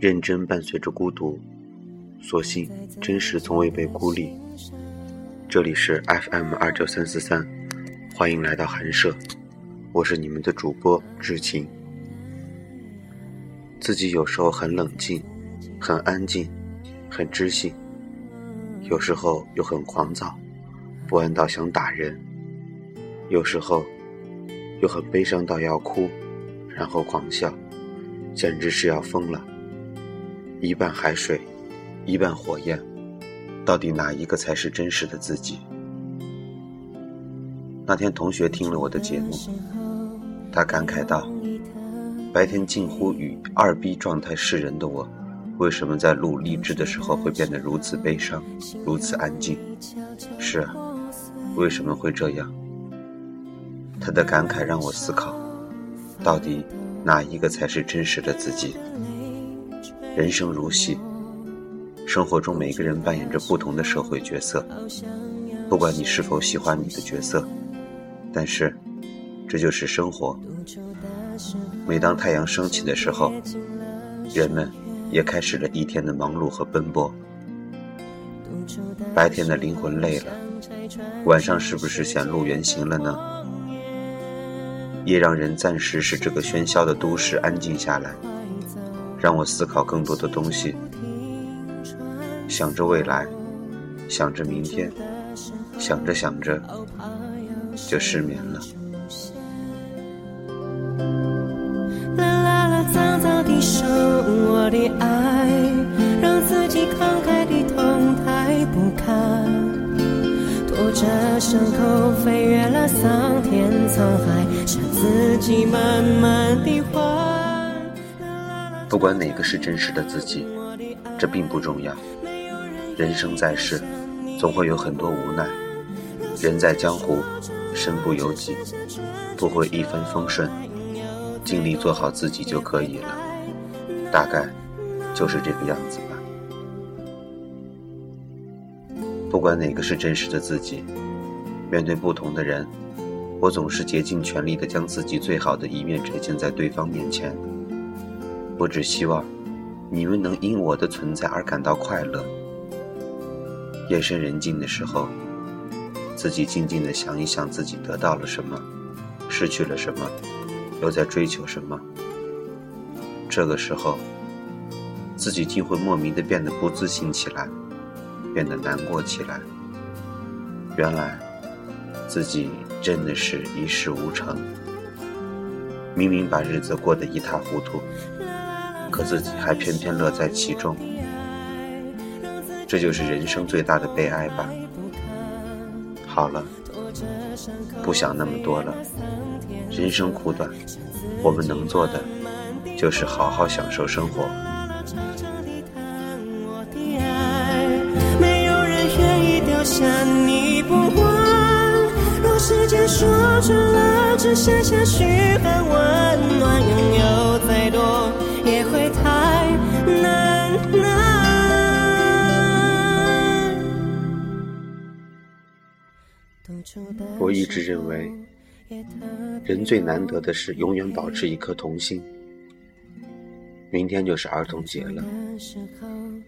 认真伴随着孤独，所幸真实从未被孤立。这里是 FM 二九三四三，欢迎来到寒舍，我是你们的主播知晴。自己有时候很冷静，很安静，很知性，有时候又很狂躁，不安到想打人；有时候又很悲伤到要哭，然后狂笑，简直是要疯了。一半海水，一半火焰，到底哪一个才是真实的自己？那天同学听了我的节目，他感慨道。白天近乎与二逼状态示人的我，为什么在录励志的时候会变得如此悲伤，如此安静？是啊，为什么会这样？他的感慨让我思考，到底哪一个才是真实的自己？人生如戏，生活中每个人扮演着不同的社会角色，不管你是否喜欢你的角色，但是这就是生活。每当太阳升起的时候，人们也开始了一天的忙碌和奔波。白天的灵魂累了，晚上是不是显露原形了呢？夜让人暂时使这个喧嚣的都市安静下来，让我思考更多的东西。想着未来，想着明天，想着想着，就失眠了。我的爱，让自己慷慨地痛太不堪，拖着伤口飞越了桑田沧海，向自己慢慢地还。不管哪个是真实的自己，这并不重要。人生在世，总会有很多无奈。人在江湖，身不由己，不会一帆风顺，尽力做好自己就可以了。大概。就是这个样子吧。不管哪个是真实的自己，面对不同的人，我总是竭尽全力的将自己最好的一面呈现在对方面前。我只希望你们能因我的存在而感到快乐。夜深人静的时候，自己静静的想一想自己得到了什么，失去了什么，又在追求什么。这个时候。自己竟会莫名的变得不自信起来，变得难过起来。原来，自己真的是一事无成。明明把日子过得一塌糊涂，可自己还偏偏乐在其中。这就是人生最大的悲哀吧。好了，不想那么多了。人生苦短，我们能做的就是好好享受生活。你不若时间说穿了，只剩下嘘寒问我一直认为，人最难得的是永远保持一颗童心。明天就是儿童节了，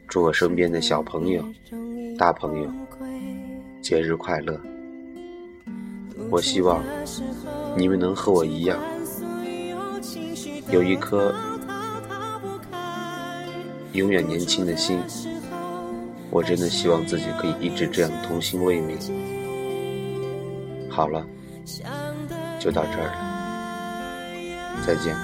祝我身边的小朋友、大朋友节日快乐！我希望你们能和我一样，有一颗永远年轻的心。我真的希望自己可以一直这样童心未泯。好了，就到这儿了，再见。